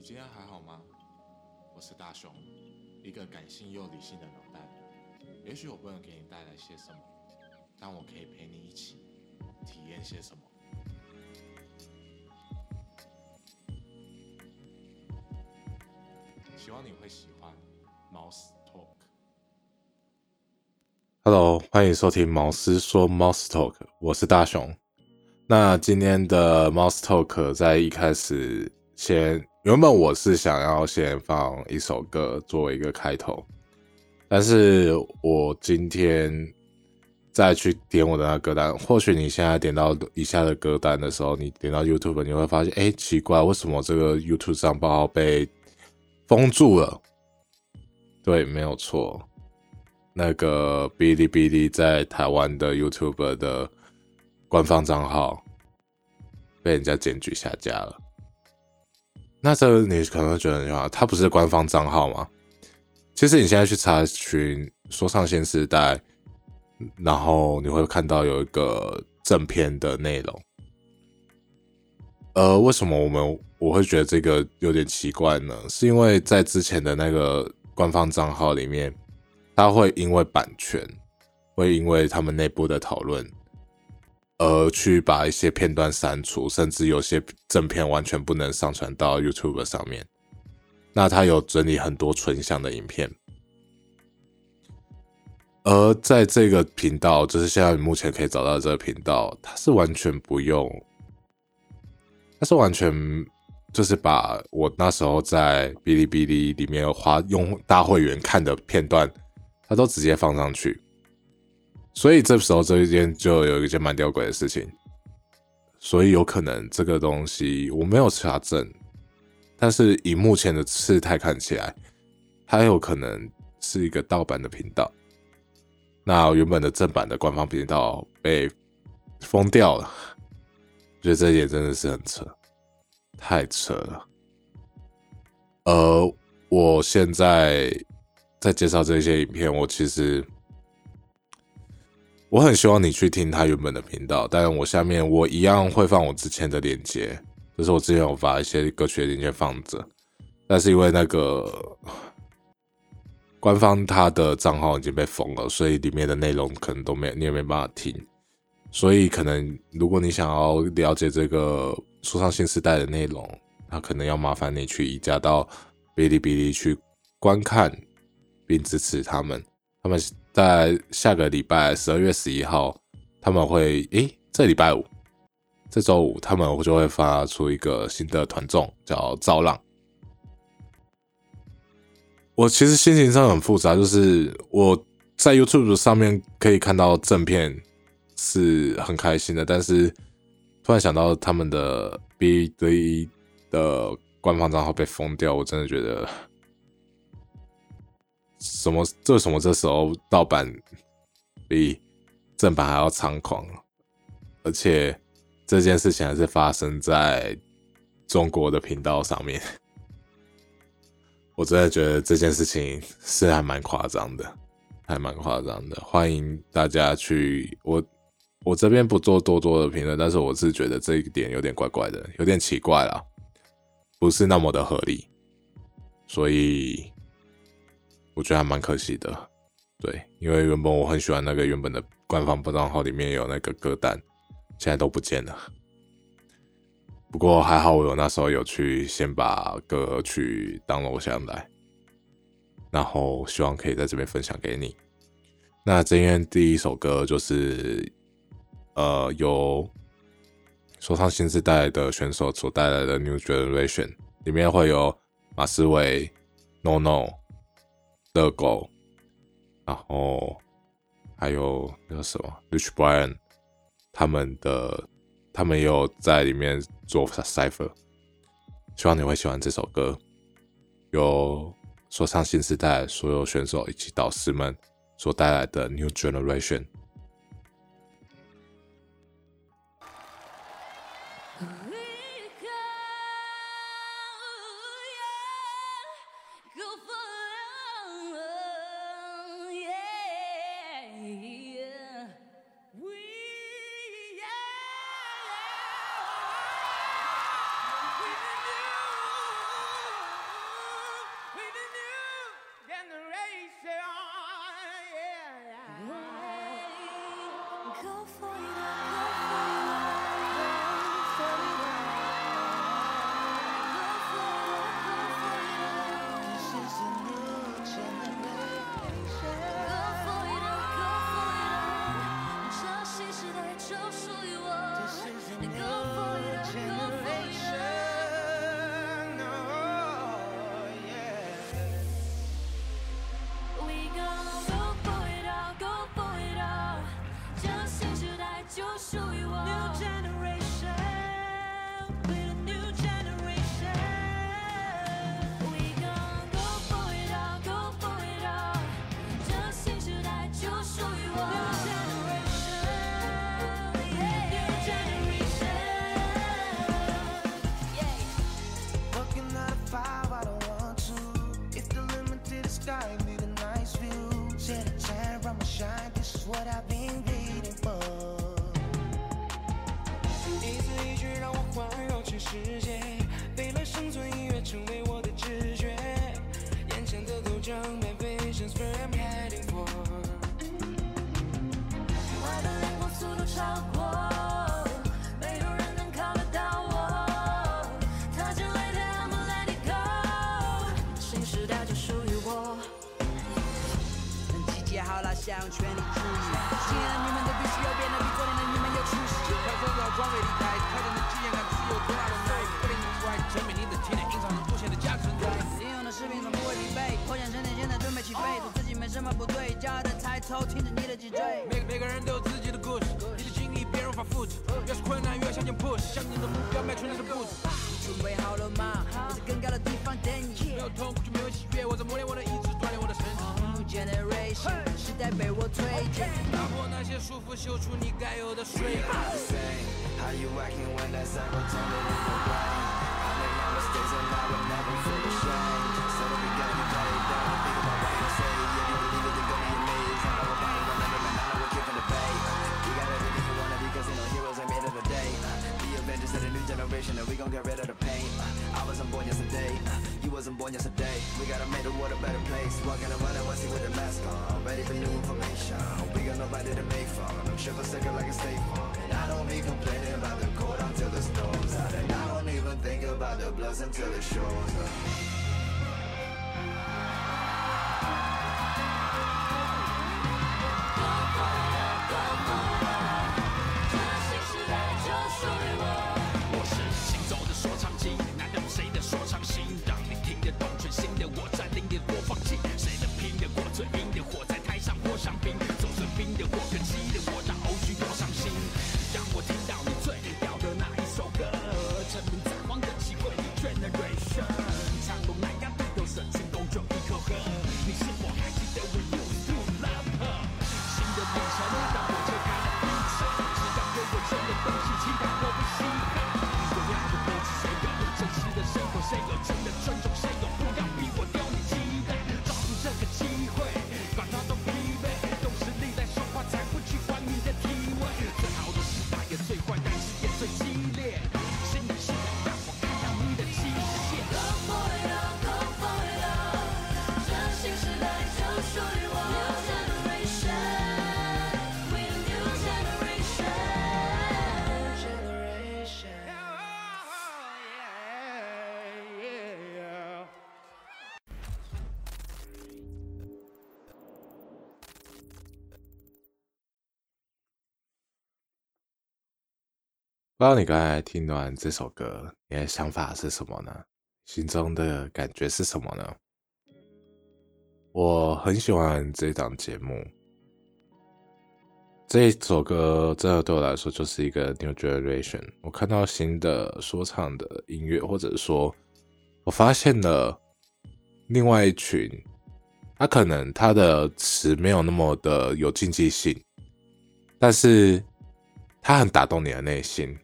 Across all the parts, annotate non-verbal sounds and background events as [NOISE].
你今天还好吗？我是大雄，一个感性又理性的脑袋。也许我不能给你带来些什么，但我可以陪你一起体验些什么。希望你会喜欢 Mouse Talk。Hello，欢迎收听毛斯说 Mouse Talk，我是大雄。那今天的 Mouse Talk 在一开始先，原本我是想要先放一首歌作为一个开头，但是我今天再去点我的那歌单，或许你现在点到以下的歌单的时候，你点到 YouTube，你会发现，哎，奇怪，为什么这个 YouTube 账号被封住了？对，没有错，那个哔哩哔哩在台湾的 YouTube 的。官方账号被人家检举下架了，那这你可能会觉得啊，它不是官方账号吗？其实你现在去查询“说唱新时代”，然后你会看到有一个正片的内容。呃，为什么我们我会觉得这个有点奇怪呢？是因为在之前的那个官方账号里面，它会因为版权，会因为他们内部的讨论。而去把一些片段删除，甚至有些正片完全不能上传到 YouTube 上面。那他有整理很多纯享的影片，而在这个频道，就是现在目前可以找到这个频道，它是完全不用，它是完全就是把我那时候在哔哩哔哩里面花用大会员看的片段，它都直接放上去。所以这时候这一件就有一件蛮吊诡的事情，所以有可能这个东西我没有查证，但是以目前的事态看起来，它有可能是一个盗版的频道。那原本的正版的官方频道被封掉了，觉得这一点真的是很扯，太扯了。呃，我现在在介绍这些影片，我其实。我很希望你去听他原本的频道，但我下面我一样会放我之前的链接，就是我之前有把一些歌曲的链接放着，但是因为那个官方他的账号已经被封了，所以里面的内容可能都没有你也没办法听，所以可能如果你想要了解这个说唱新时代的内容，那可能要麻烦你去移驾到哔哩哔哩去观看并支持他们，他们。在下个礼拜十二月十一号，他们会诶，这礼拜五，这周五他们就会发出一个新的团综，叫《造浪》。我其实心情上很复杂，就是我在 YouTube 上面可以看到正片是很开心的，但是突然想到他们的 B 堆的官方账号被封掉，我真的觉得。什么？为什么这时候盗版比正版还要猖狂？而且这件事情还是发生在中国的频道上面，[LAUGHS] 我真的觉得这件事情是还蛮夸张的，还蛮夸张的。欢迎大家去我我这边不做多多的评论，但是我是觉得这一点有点怪怪的，有点奇怪了，不是那么的合理，所以。我觉得还蛮可惜的，对，因为原本我很喜欢那个原本的官方账号里面有那个歌单，现在都不见了。不过还好，我有那时候有去先把歌曲当录下来，然后希望可以在这边分享给你。那今天第一首歌就是呃，由说唱新时代的选手所带来的 New Generation，里面会有马思唯、No No。乐狗，然后还有那个什么 Rich Brian，他们的他们也有在里面做 cipher。希望你会喜欢这首歌。有说唱新时代所有选手以及导师们所带来的 New Generation。想全力注意，今天的你们都必须要变得比昨天的你们有出息。快装好装备离开，开展的经验感自由多大的耐，不灵不怪，证明你的体内隐藏着无限的价值存在。英勇的士兵从不会疲惫，破茧成蝶，现在准备起飞，做自己没什么不对，骄傲的抬头，挺着你的脊椎。每每个人都有自己的故事，你的经历别人无法复制，越是困难越向前 push，向你的目标迈出你的步子。准备好了吗？我在更高的地方等你。没有痛苦就没有喜悦，我在磨练我的意志。Generation，时代被我推进，打破那些束缚，秀出你该有的水平。How you acting when that 不知道你刚才听完这首歌，你的想法是什么呢？心中的感觉是什么呢？我很喜欢这档节目，这一首歌真的对我来说就是一个 new generation。我看到新的说唱的音乐，或者说，我发现了另外一群，他可能他的词没有那么的有竞技性，但是他很打动你的内心。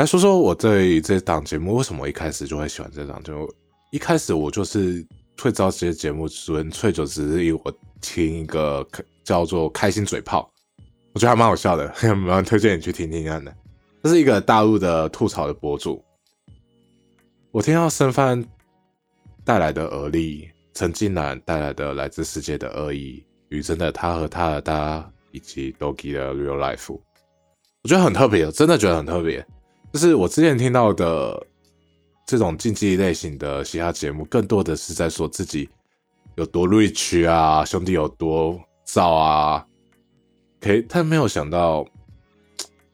来说说我对这档节目为什么一开始就会喜欢这档？就一开始我就是会知道这些节目纯粹就只是因为我听一个叫做“开心嘴炮”，我觉得还蛮好笑的，[LAUGHS] 蛮推荐你去听听看的。这是一个大陆的吐槽的博主。我听到申帆带来的恶力，陈近南带来的来自世界的恶意，雨真的他和他的他以及 Doki 的 Real Life，我觉得很特别，真的觉得很特别。就是我之前听到的这种竞技类型的嘻哈节目，更多的是在说自己有多 rich 啊，兄弟有多造啊。可以，他没有想到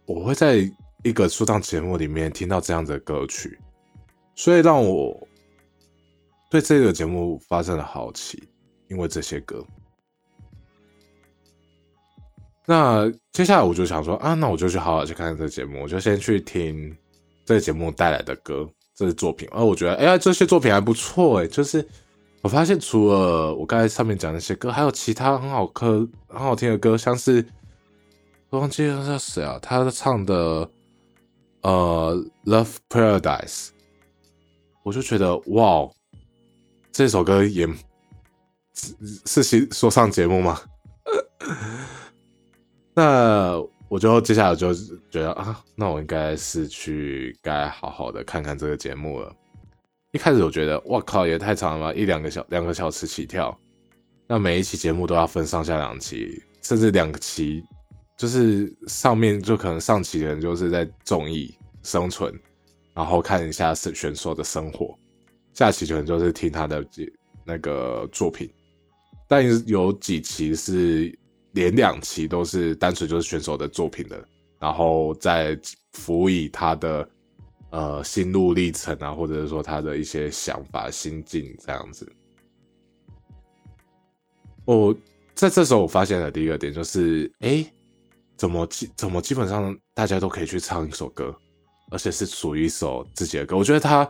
我会在一个说唱节目里面听到这样的歌曲，所以让我对这个节目发生了好奇，因为这些歌。那接下来我就想说啊，那我就去好好去看这个节目，我就先去听这个节目带来的歌，这些作品。而我觉得，哎呀，这些作品还不错哎。就是我发现，除了我刚才上面讲那些歌，还有其他很好歌、很好听的歌，像是我忘记了叫谁啊？他唱的呃《Love Paradise》，我就觉得哇，这首歌也是是说唱节目吗？那我就接下来就觉得啊，那我应该是去该好好的看看这个节目了。一开始我觉得，哇靠，也太长了吧，一两个小两个小时起跳。那每一期节目都要分上下两期，甚至两期，就是上面就可能上期的人就是在综艺生存，然后看一下是选手的生活，下期可能就是听他的那个作品，但有几期是。连两期都是单纯就是选手的作品的，然后再辅以他的呃心路历程啊，或者是说他的一些想法心境这样子。我在这时候我发现了第一个点就是，哎，怎么基怎么基本上大家都可以去唱一首歌，而且是属于一首自己的歌。我觉得他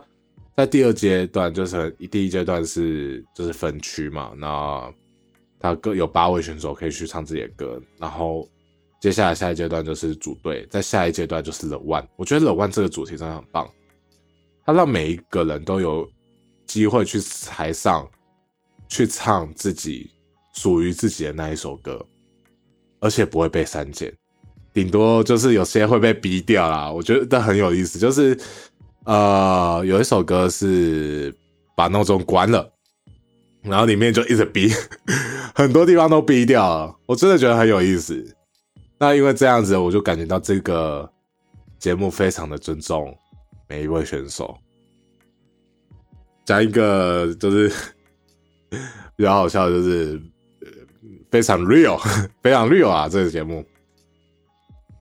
在第二阶段就是第一阶段是就是分区嘛，那。他各有八位选手可以去唱自己的歌，然后接下来下一阶段就是组队，在下一阶段就是 The One。我觉得 The One 这个主题真的很棒，他让每一个人都有机会去台上去唱自己属于自己的那一首歌，而且不会被删减，顶多就是有些会被逼掉啦。我觉得很有意思，就是呃，有一首歌是把闹钟关了。然后里面就一直逼，[LAUGHS] 很多地方都逼掉了，我真的觉得很有意思。那因为这样子，我就感觉到这个节目非常的尊重每一位选手。讲一个就是 [LAUGHS] 比较好笑，就是非常 real，[LAUGHS] 非常 real 啊！这个节目。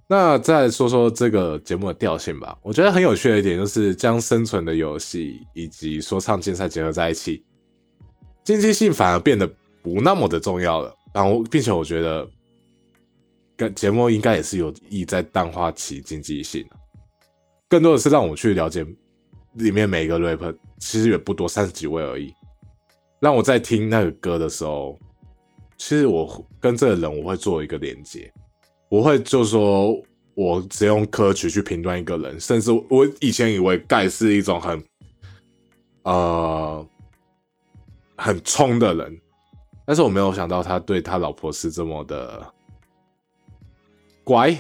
那再说说这个节目的调性吧。我觉得很有趣的一点就是将生存的游戏以及说唱竞赛结合在一起。经济性反而变得不那么的重要了，然后并且我觉得，跟节目应该也是有意在淡化其经济性，更多的是让我去了解里面每一个 rapper，其实也不多，三十几位而已。让我在听那个歌的时候，其实我跟这个人我会做一个连接，我会就说我只用歌曲去评断一个人，甚至我以前以为盖是一种很，呃。很冲的人，但是我没有想到他对他老婆是这么的乖。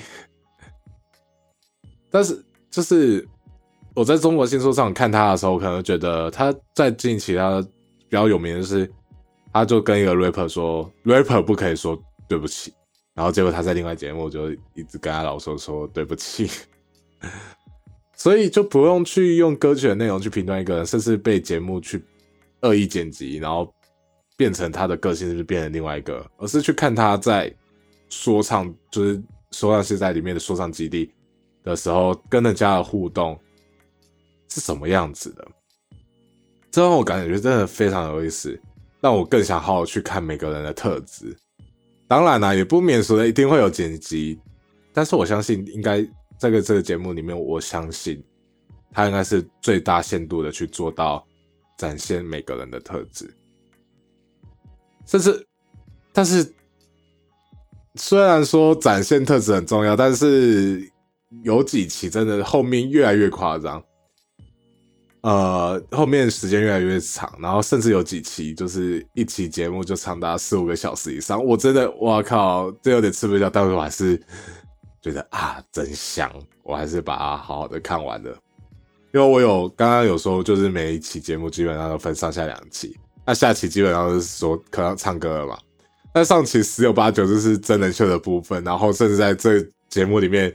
但是就是我在中国新说上看他的时候，可能觉得他在近期他比较有名的是，他就跟一个 rapper 说，rapper 不可以说对不起，然后结果他在另外节目就一直跟他老说说对不起，[LAUGHS] 所以就不用去用歌曲的内容去评断一个人，甚至被节目去。恶意剪辑，然后变成他的个性，是不是变成另外一个？而是去看他在说唱，就是说唱是在里面的说唱基地的时候，跟人家的互动是什么样子的？这让我感觉真的非常有意思，让我更想好好去看每个人的特质。当然啦，也不免俗的一定会有剪辑，但是我相信，应该这个这个节目里面，我相信他应该是最大限度的去做到。展现每个人的特质，甚至，但是，虽然说展现特质很重要，但是有几期真的后面越来越夸张，呃，后面时间越来越长，然后甚至有几期就是一期节目就长达四五个小时以上，我真的，我靠，这有点吃不消，但是我还是觉得啊，真香，我还是把它好好的看完了。因为我有刚刚有说，就是每一期节目基本上都分上下两期，那下期基本上是说可能唱歌了嘛。那上期十有八九就是真人秀的部分，然后甚至在这节目里面，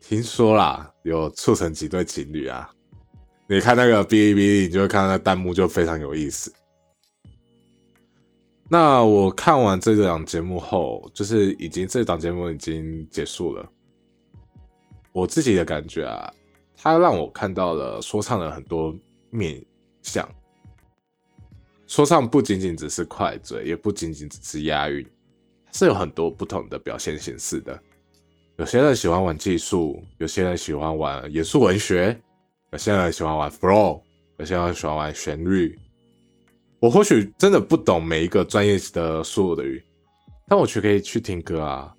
听说啦有促成几对情侣啊。你看那个哔哩哔哩，你就会看到那弹幕就非常有意思。那我看完这档节目后，就是已经这档节目已经结束了。我自己的感觉啊，它让我看到了说唱的很多面相。说唱不仅仅只是快嘴，也不仅仅只是押韵，是有很多不同的表现形式的。有些人喜欢玩技术，有些人喜欢玩严肃文学，有些人喜欢玩 flow，有些人喜欢玩旋律。我或许真的不懂每一个专业的术语，但我却可以去听歌啊。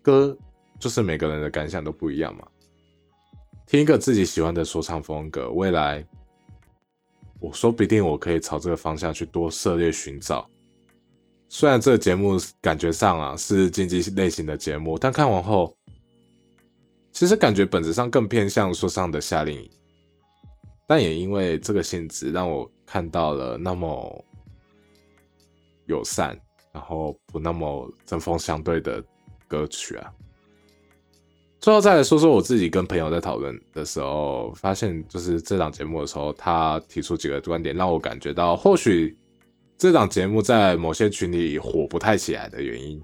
歌就是每个人的感想都不一样嘛。听一个自己喜欢的说唱风格，未来我说不定我可以朝这个方向去多涉猎寻找。虽然这个节目感觉上啊是竞技类型的节目，但看完后，其实感觉本质上更偏向说唱的夏令营。但也因为这个性质，让我看到了那么友善，然后不那么针锋相对的歌曲啊。最后再来说说我自己跟朋友在讨论的时候，发现就是这档节目的时候，他提出几个观点，让我感觉到或许这档节目在某些群里火不太起来的原因。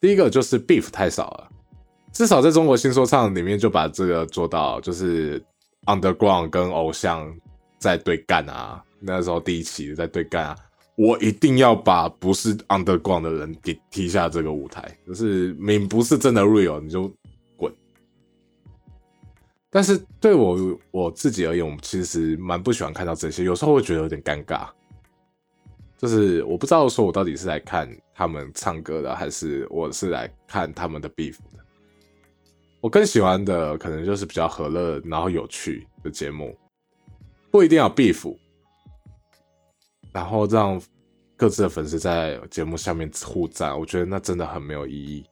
第一个就是 beef 太少了，至少在中国新说唱里面就把这个做到，就是。Underground 跟偶像在对干啊，那时候第一期在对干啊，我一定要把不是 Underground 的人给踢下这个舞台，就是你不是真的 real，你就滚。但是对我我自己而言，我其实蛮不喜欢看到这些，有时候会觉得有点尴尬，就是我不知道说我到底是来看他们唱歌的，还是我是来看他们的 beef 的。我更喜欢的可能就是比较和乐，然后有趣的节目，不一定要 beef，然后让各自的粉丝在节目下面互赞，我觉得那真的很没有意义。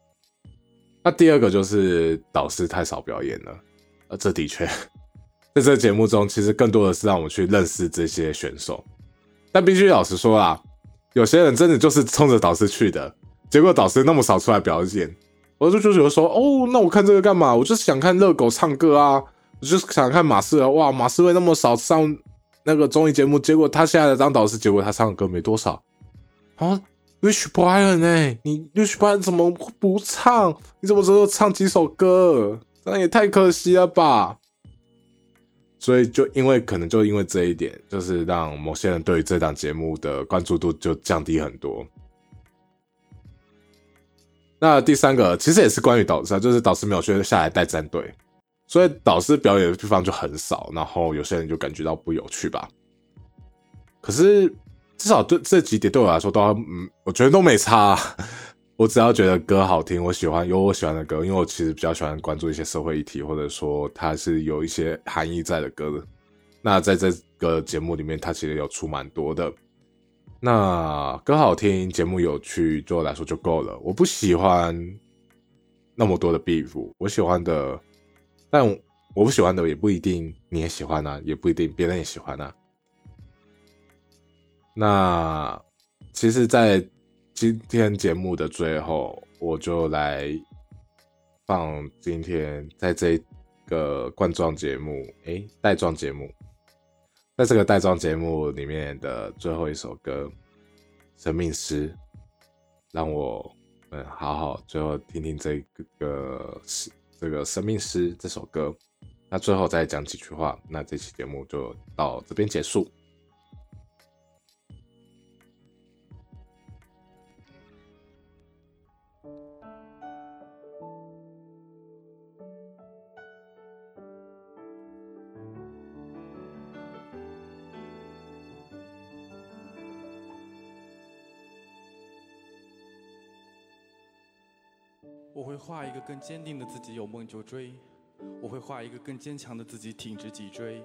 那第二个就是导师太少表演了，呃，这的确 [LAUGHS] 在这个节目中，其实更多的是让我们去认识这些选手。但必须老实说啊，有些人真的就是冲着导师去的，结果导师那么少出来表演。我就就觉得说，哦，那我看这个干嘛？我就是想看热狗唱歌啊，我就是想看马思哇，马思维那么少上那个综艺节目，结果他现在当导师，结果他唱的歌没多少啊。Rich Brian 哎，你 Rich Brian 怎么不唱？你怎么只有唱几首歌？那也太可惜了吧！所以就因为可能就因为这一点，就是让某些人对于这档节目的关注度就降低很多。那第三个其实也是关于导师，就是导师没有学下来带战队，所以导师表演的地方就很少，然后有些人就感觉到不有趣吧。可是至少对这几点对我来说都，嗯，我觉得都没差。[LAUGHS] 我只要觉得歌好听，我喜欢有我喜欢的歌，因为我其实比较喜欢关注一些社会议题，或者说它是有一些含义在的歌的。那在这个节目里面，它其实有出蛮多的。那歌好听，节目有趣，对我来说就够了。我不喜欢那么多的 beef，我喜欢的，但我不喜欢的也不一定你也喜欢啊，也不一定别人也喜欢啊。那其实，在今天节目的最后，我就来放今天在这个冠状节目，哎，带状节目。在这个带状节目里面的最后一首歌《生命诗》，让我们好好最后听听这个诗，这个《生命诗》这首歌。那最后再讲几句话，那这期节目就到这边结束。我会画一个更坚定的自己，有梦就追；我会画一个更坚强的自己，挺直脊椎；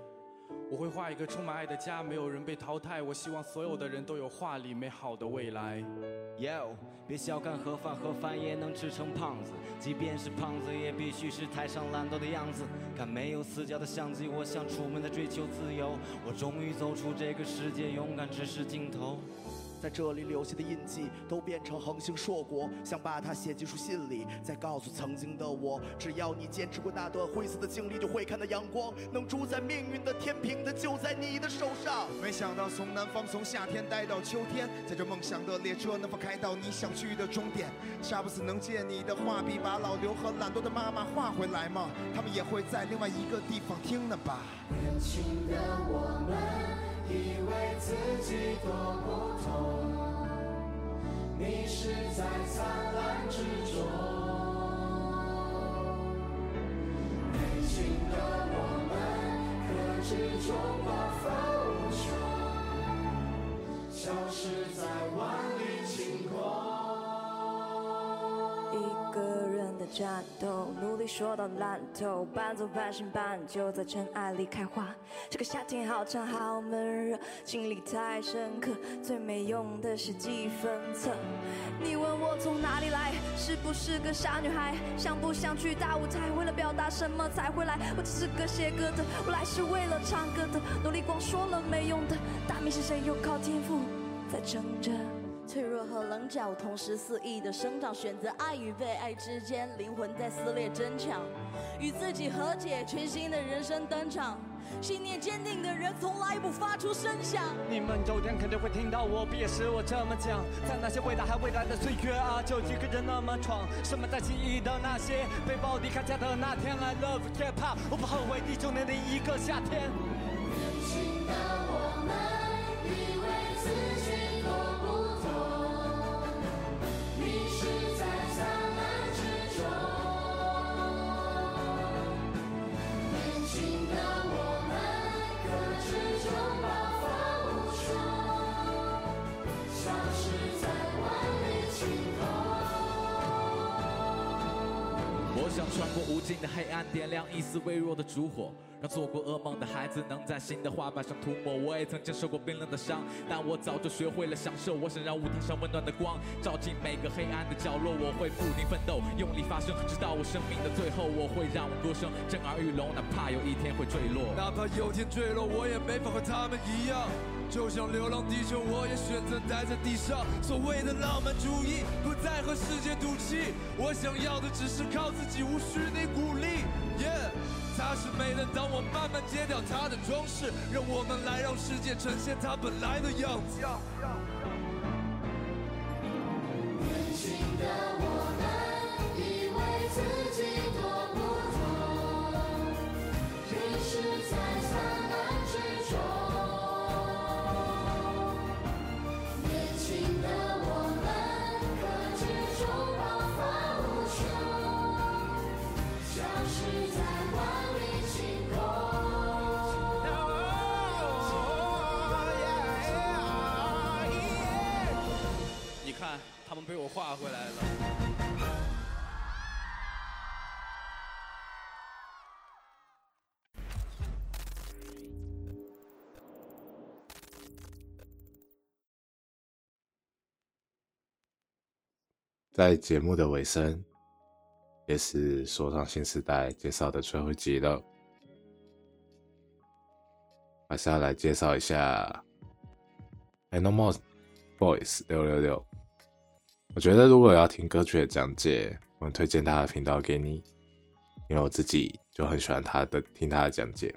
我会画一个充满爱的家，没有人被淘汰。我希望所有的人都有画里美好的未来。Yo，别小看盒饭，盒饭也能吃成胖子。即便是胖子，也必须是台上懒惰的样子。看没有死角的相机，我想出门在追求自由。我终于走出这个世界，勇敢直视镜头。在这里留下的印记都变成恒星硕果，想把它写进书信里，再告诉曾经的我，只要你坚持过那段灰色的经历，就会看到阳光。能主宰命运的天平，它就在你的手上。没想到从南方从夏天待到秋天，在这梦想的列车能否开到你想去的终点？杀不死能借你的画笔把老刘和懒惰的妈妈画回来吗？他们也会在另外一个地方听呢吧。年轻的我们以为自己多不同，迷失在灿烂之中。年轻的我们克制中的浮穷，消失在万里晴空。一个战斗，努力说到烂透，半走半醒半就在尘埃里开花。这个夏天好长好闷热，经历太深刻，最没用的是记分册。你问我从哪里来，是不是个傻女孩？想不想去大舞台？为了表达什么才会来？我只是个写歌的，我来是为了唱歌的，努力光说了没用的。大名是谁又靠天赋在撑着？脆弱和棱角同时肆意的生长，选择爱与被爱之间，灵魂在撕裂争抢，与自己和解，全新的人生登场。信念坚定的人从来不发出声响。你们有天肯定会听到我毕业时我这么讲，在那些未来还未来的岁月啊，就一个人那么闯。什么在记忆的那些背包离开家的那天，I love hip hop，我不后悔第九年的一个夏天。穿过无尽的黑暗，点亮一丝微弱的烛火，让做过噩梦的孩子能在新的画板上涂抹。我也曾经受过冰冷的伤，但我早就学会了享受。我想让舞台上温暖的光照进每个黑暗的角落，我会不停奋斗，用力发声，直到我生命的最后。我会让我歌声震耳欲聋，哪怕有一天会坠落。哪怕有天坠落，我也没法和他们一样。就像流浪地球，我也选择待在地上。所谓的浪漫主义，不再和世界赌气。我想要的只是靠自己，无需你鼓励。Yeah，它是美的。当我慢慢揭掉它的装饰，让我们来让世界呈现它本来的样子。年轻的我被我画回来了。在节目的尾声，也是说唱新时代介绍的最后一集了，还是要来介绍一下 Animal Boys 六六六。我觉得如果要听歌曲的讲解，我推荐他的频道给你，因为我自己就很喜欢他的听他的讲解。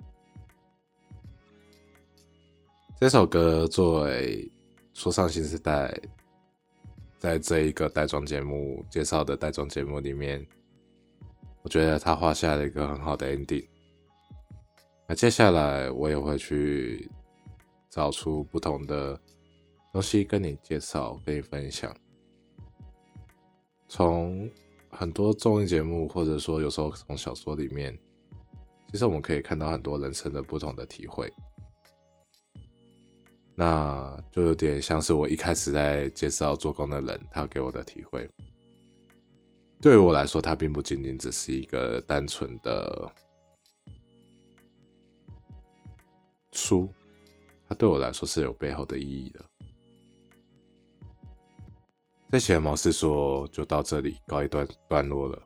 这首歌作为说唱新时代在这一个带妆节目介绍的带妆节目里面，我觉得他画下了一个很好的 ending。那接下来我也会去找出不同的东西跟你介绍、跟你分享。从很多综艺节目，或者说有时候从小说里面，其实我们可以看到很多人生的不同的体会。那就有点像是我一开始在介绍做工的人，他给我的体会。对于我来说，它并不仅仅只是一个单纯的书，它对我来说是有背后的意义的。这期的毛事说就到这里告一段段落了。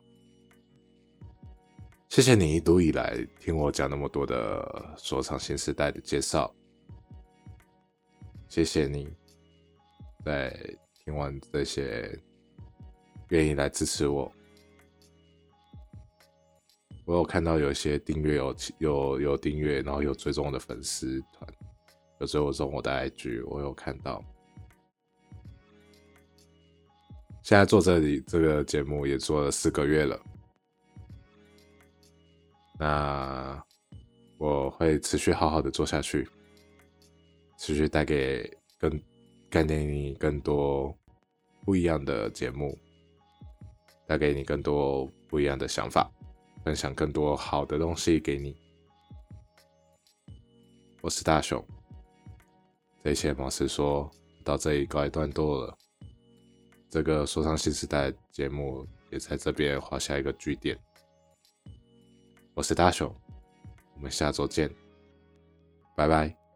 谢谢你一路以来听我讲那么多的说唱新时代的介绍。谢谢你，在听完这些，愿意来支持我。我有看到有一些订阅有有有订阅，然后有追踪我的粉丝团，有追我踪我的 IG，我有看到。现在做这里这个节目也做了四个月了，那我会持续好好的做下去，持续带给更带给你更多不一样的节目，带给你更多不一样的想法，分享更多好的东西给你。我是大雄，这一切毛师说到这里告一段落了。这个说唱新时代节目也在这边画下一个句点。我是大雄，我们下周见，拜拜。